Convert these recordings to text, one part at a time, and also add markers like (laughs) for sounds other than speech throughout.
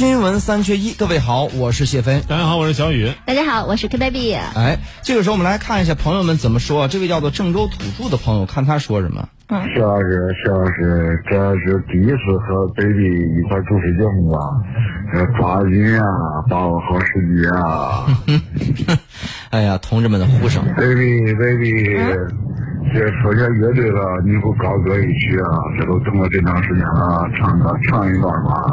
新闻三缺一，各位好，我是谢飞。大家好，我是小雨。大家好，我是 K baby。哎，这个时候我们来看一下朋友们怎么说。这位叫做郑州土著的朋友，看他说什么。徐老师，徐老师，这是第一次和 baby 一块主持节目啊，呃，抓紧啊，把握好时机啊。哎呀，同志们的呼声。baby baby，这说起乐队了，你不高歌一曲啊？这都等了这长时间了，唱个唱一段吧。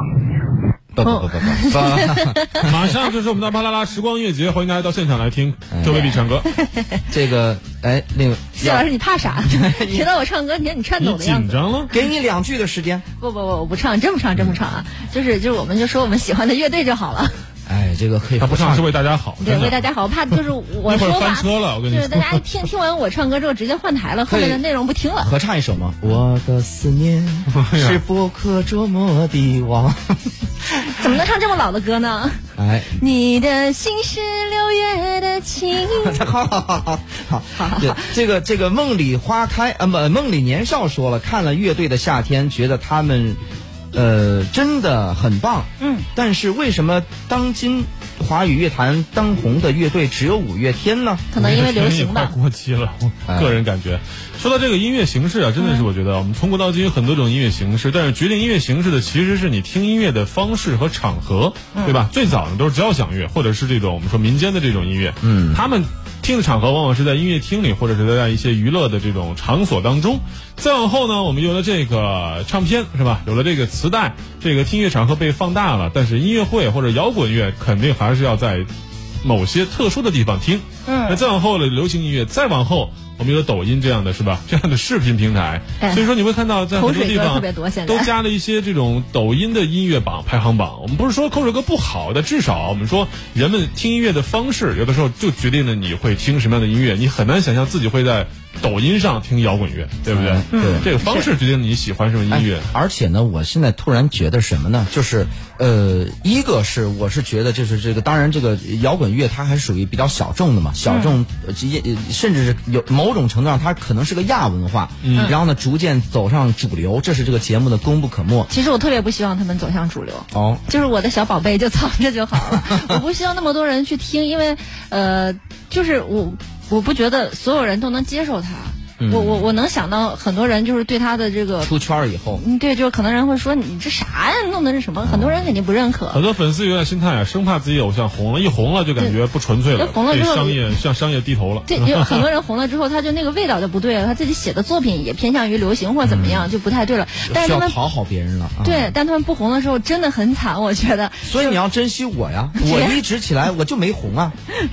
不不不不不，(laughs) 马上就是我们的巴啦啦时光音乐节，欢迎大家到现场来听 Q baby 唱歌。(laughs) 这个哎，那个谢老师，你怕啥？(laughs) 听到我唱歌，你看你颤抖的样子。紧张了？给你两句的时间。不不不，我不唱，这么唱，这么唱啊！就是就是，我们就说我们喜欢的乐队就好了。哎，这个可以他不唱是为大家好，对，为大家好，怕就是我一会儿说话，翻车了，我跟你就是。大家听听完我唱歌之后直接换台了，后面的内容不听了。合唱一首吗？我的思念是不可捉摸的网。(laughs) 怎么能唱这么老的歌呢？哎，你的心是六月的晴。好好好好好，好这个这个梦里花开啊，不，梦里年少说了，看了乐队的夏天，觉得他们，呃，真的很棒。嗯，但是为什么当今华语乐坛当红的乐队只有五月天呢？可能因为流行快吧。过期了，哎我个人感觉。说到这个音乐形式啊，真的是我觉得我们从古到今有很多种音乐形式，但是决定音乐形式的其实是你听音乐的方式和场合，对吧？最早呢都是交响乐，或者是这种我们说民间的这种音乐，嗯他们听的场合往往是在音乐厅里，或者是在一些娱乐的这种场所当中。再往后呢，我们有了这个唱片，是吧？有了这个磁带，这个听乐场合被放大了，但是音乐会或者摇滚乐肯定还是要在某些特殊的地方听。嗯那再往后的流行音乐，再往后。我们有抖音这样的是吧？(laughs) 这样的视频平台，哎所以说你会看到在很多地方都加了一些这种抖音的音乐榜排行榜。我们不是说口水歌不好，但至少我们说人们听音乐的方式，有的时候就决定了你会听什么样的音乐。你很难想象自己会在抖音上听摇滚乐，对不对？嗯对这个方式决定你喜欢什么音乐。哎而且呢，我现在突然觉得什么呢？就是呃，一个是我是觉得就是这个，当然这个摇滚乐它还是属于比较小众的嘛，小众，呃甚至是有某种程度上它可能是个亚文化，嗯，然后呢逐渐走上主流，这是这个节目的功不可没。其实我特别不希望他们走向主流。哦，就是我的小宝贝就藏着 (laughs) 就好了，我不希望那么多人去听，因为呃，就是我我不觉得所有人都能接受他。我我我能想到很多人就是对他的这个，出圈儿以后，嗯，对，就是可能人会说你这啥呀，弄的是什么？很多人肯定不认可。很多粉丝有点心态啊，生怕自己偶像红了，一红了就感觉不纯粹了，对红了之后商业向商业低头了。对，有 (laughs) 很多人红了之后，他就那个味道就不对了，他自己写的作品也偏向于流行或怎么样，就不太对了。但是他们讨好别人了。啊、，对，但他们不红的时候真的很惨，我觉得。(laughs) 所以你要珍惜我呀，(laughs) 我一直起来我就没红啊，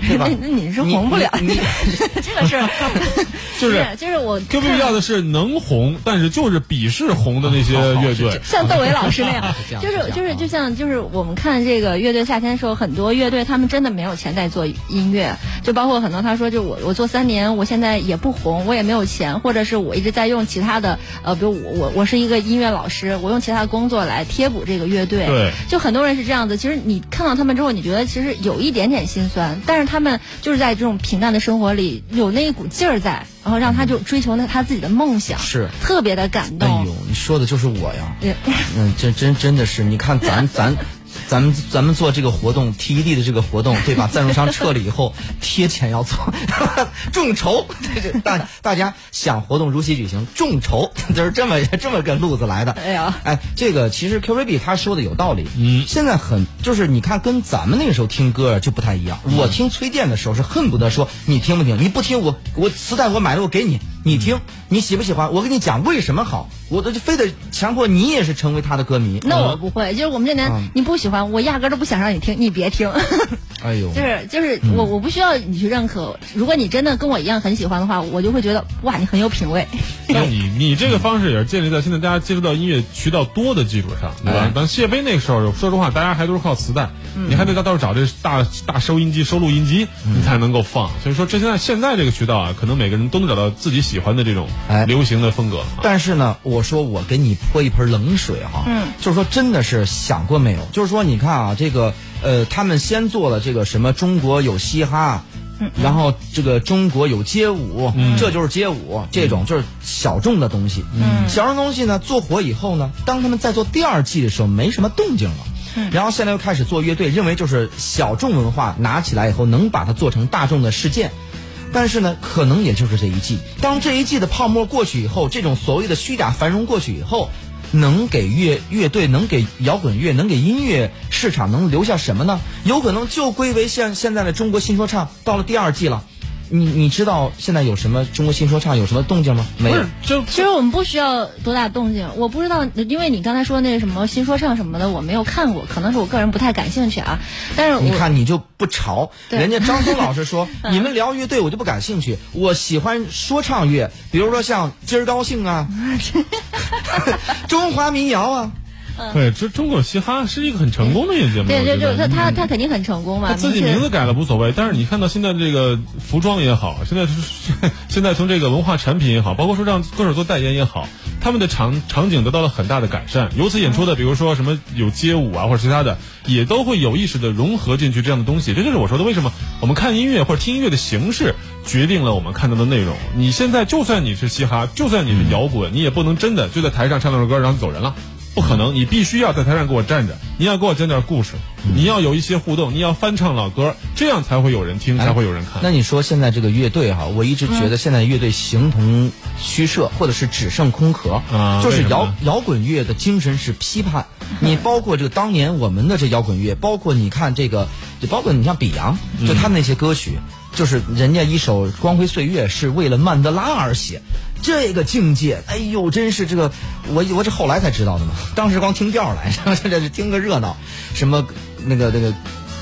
对吧那？那你是红不了，这个事儿就是就是我 Q B 要的是能红，但是就是鄙视红的那些 (laughs) 乐队。像窦唯老师那样 (laughs) 就是就是就像就是我们看这个乐队夏天的时候，很多乐队他们真的没有钱在做音乐，就包括很多他说就我我做三年，我现在也不红，我也没有钱，或者是我一直在用其他的呃，比如我我我是一个音乐老师，我用其他的工作来贴补这个乐队，对就很多人是这样子。其实你看到他们之后，你觉得其实有一点点心酸，但是他们就是在这种平淡的生活里有那一股劲儿在，然后让他就追求那他自己的梦想，是特别的感动。哎呦，你说的就是我呀。嗯嗯，这真真的是，你看咱咱。咱们咱们做这个活动，TED 的这个活动，对吧？赞助商撤了以后，贴钱要做，(laughs) 众筹，这这大大家想活动如期举行，众筹，就是这么这么个路子来的。哎呀哎，这个其实 QVB 他说的有道理。嗯现在很就是你看，跟咱们那个时候听歌就不太一样。我听崔健的时候是恨不得说你听不听，你不听我我磁带我买了我给你，你听，你喜不喜欢？我跟你讲为什么好，我都就非得强迫你也是成为他的歌迷。那我不会，就是我们这年、嗯你不喜欢，我压根儿都不想让你听，你别听。(laughs) 哎呦，就是就是我我不需要你去认可，如果你真的跟我一样很喜欢的话，我就会觉得哇，你很有品位。(laughs) 那你你这个方式也是建立在现在大家接触到音乐渠道多的基础上，对吧哎？但谢飞那个时候，说实话，大家还都是靠磁带，你还得到到时候找这大大收音机、收录音机，你才能够放。所以说，这现在现在这个渠道啊，可能每个人都能找到自己喜欢的这种哎流行的风格。啊但是呢，我说我给你泼一盆冷水哈，嗯，就是说真的是想过没有？就是说你看啊，这个呃，他们先做了这个什么中国有嘻哈。然后这个中国有街舞，这就是街舞，这种就是小众的东西。嗯，小众东西呢做火以后呢，当他们在做第二季的时候，没什么动静了。然后现在又开始做乐队，认为就是小众文化拿起来以后能把它做成大众的事件。但是呢，可能也就是这一季。当这一季的泡沫过去以后，这种所谓的虚假繁荣过去以后，能给乐乐队、能给摇滚乐、能给音乐市场能留下什么呢？有可能就归为像现在的中国新说唱，到了第二季了。你你知道现在有什么中国新说唱有什么动静吗？没有。就其实我们不需要多大动静，我不知道，因为你刚才说那什么新说唱什么的，我没有看过，可能是我个人不太感兴趣啊。但是你看你就不潮，对人家张松老师说 (laughs) 你们聊乐队我就不感兴趣，我喜欢说唱乐，比如说像今儿高兴啊，(laughs) 中华民谣啊，对，这中国嘻哈是一个很成功的一个节目。对对，我觉得就他他他肯定很成功嘛，他自己名字改了无所谓，但是你看到现在这个服装也好，现在是 (laughs) 现在从这个文化产品也好，包括说让歌手做代言也好，他们的场场景得到了很大的改善。由此演出的，比如说什么有街舞啊或者其他的，也都会有意识的融合进去这样的东西。这就是我说的，为什么我们看音乐或者听音乐的形式决定了我们看到的内容。你现在就算你是嘻哈，就算你是摇滚，你也不能真的就在台上唱两首歌然后走人了。不可能，你必须要在台上给我站着，你要给我讲点故事，你要有一些互动，你要翻唱老歌，这样才会有人听，才会有人看。那你说现在这个乐队哈，我一直觉得现在乐队形同虚设，或者是只剩空壳，啊就是摇摇滚乐的精神是批判。(laughs) 你包括这个当年我们的这摇滚乐，包括你看这个，就包括你像比昂，就他们那些歌曲，就是人家一首《光辉岁月》是为了曼德拉而写。这个境界，哎呦，真是这个，我我这后来才知道的嘛，当时光听调来，然后这这听个热闹，什么那个那个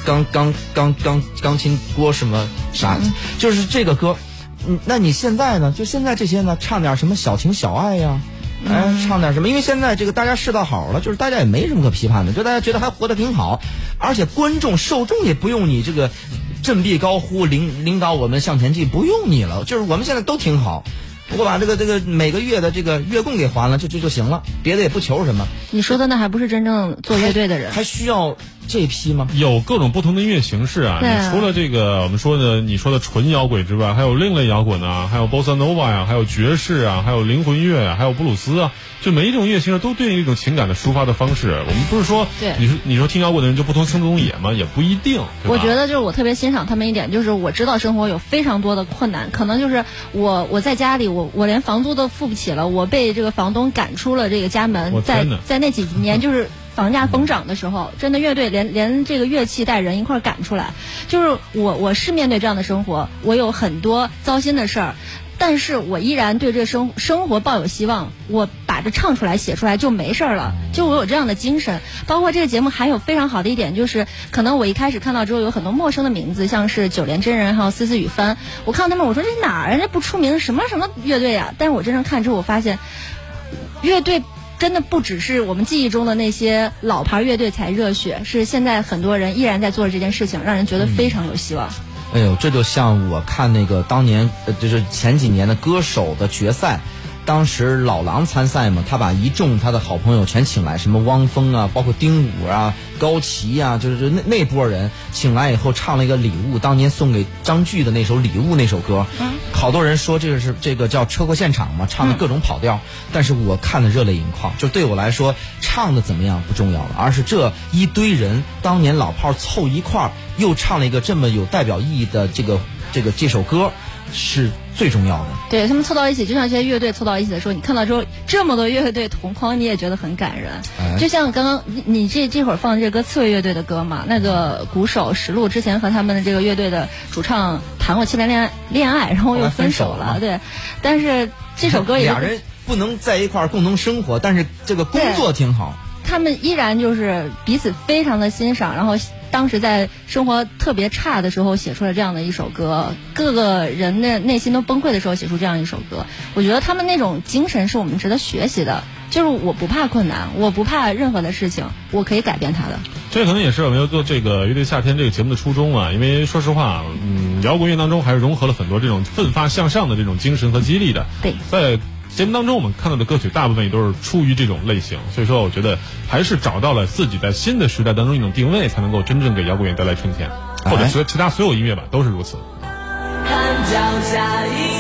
钢钢钢钢钢琴锅什么啥，就是这个歌，嗯，那你现在呢？就现在这些呢，唱点什么小情小爱呀、哎，唱点什么？因为现在这个大家世道好了，就是大家也没什么可批判的，就大家觉得还活得挺好，而且观众受众也不用你这个振臂高呼领领导我们向前进，不用你了，就是我们现在都挺好。我把这个这个每个月的这个月供给还了，就就就行了，别的也不求什么。你说的那还不是真正做乐队的人。还需要这批吗？有各种不同的音乐形式啊！啊你除了这个我们说的你说的纯摇滚之外，还有另类摇滚啊，还有 bossa nova 呀、还有爵士啊，还有灵魂乐啊，还有布鲁斯啊，就每一种音乐形式都对应一种情感的抒发的方式。我们不是说，对你说你说听摇滚的人就不通轻松野吗？也不一定。我觉得就是我特别欣赏他们一点，就是我知道生活有非常多的困难，可能就是我我在家里，我我连房租都付不起了，我被这个房东赶出了这个家门，在在那几年就是。房价疯涨的时候，真的乐队连连这个乐器带人一块儿赶出来，就是我我是面对这样的生活，我有很多糟心的事儿，但是我依然对这生生活抱有希望，我把这唱出来写出来就没事儿了，就我有这样的精神。包括这个节目还有非常好的一点就是，可能我一开始看到之后有很多陌生的名字，像是九连真人还有思思雨帆，我看到他们我说这哪儿啊？这不出名什么什么乐队啊？但是我真正看之后，我发现乐队。真的不只是我们记忆中的那些老牌乐队才热血，是现在很多人依然在做这件事情，让人觉得非常有希望。哎呦，这就像我看那个当年，呃，就是前几年的歌手的决赛，当时老狼参赛嘛，他把一众他的好朋友全请来，什么汪峰啊，包括丁武啊、高旗啊，就是那那波人请来以后唱了一个《礼物》，当年送给张炬的那首《礼物》那首歌，嗯。好多人说这个是这个叫车祸现场嘛，唱的各种跑调，但是我看的热泪盈眶，就对我来说，唱的怎么样不重要了，而是这一堆人当年老炮凑一块儿，又唱了一个这么有代表意义的这个这个这首歌，是最重要的。对他们凑到一起，就像这些乐队凑到一起的时候，你看到之后这么多乐队同框，你也觉得很感人。哎就像刚刚你你这这会儿放的这歌刺猬乐队的歌嘛，那个鼓手石路之前和他们的这个乐队的主唱谈过七年恋爱恋爱，然后又分分手了。对，但是这首歌也俩人不能在一块儿共同生活，但是这个工作挺好。他们依然就是彼此非常的欣赏，然后当时在生活特别差的时候写出了这样的一首歌，各个人的内心都崩溃的时候写出这样一首歌，我觉得他们那种精神是我们值得学习的。就是我不怕困难，我不怕任何的事情，我可以改变它的。这可能也是我们要做这个乐队夏天这个节目的初衷啊，因为说实话，嗯，摇滚乐当中还是融合了很多这种奋发向上的这种精神和激励的。对在节目当中我们看到的歌曲大部分也都是出于这种类型，所以说我觉得还是找到了自己在新的时代当中一种定位，才能够真正给摇滚乐带来春天，或者其其他所有音乐吧都是如此。看脚下一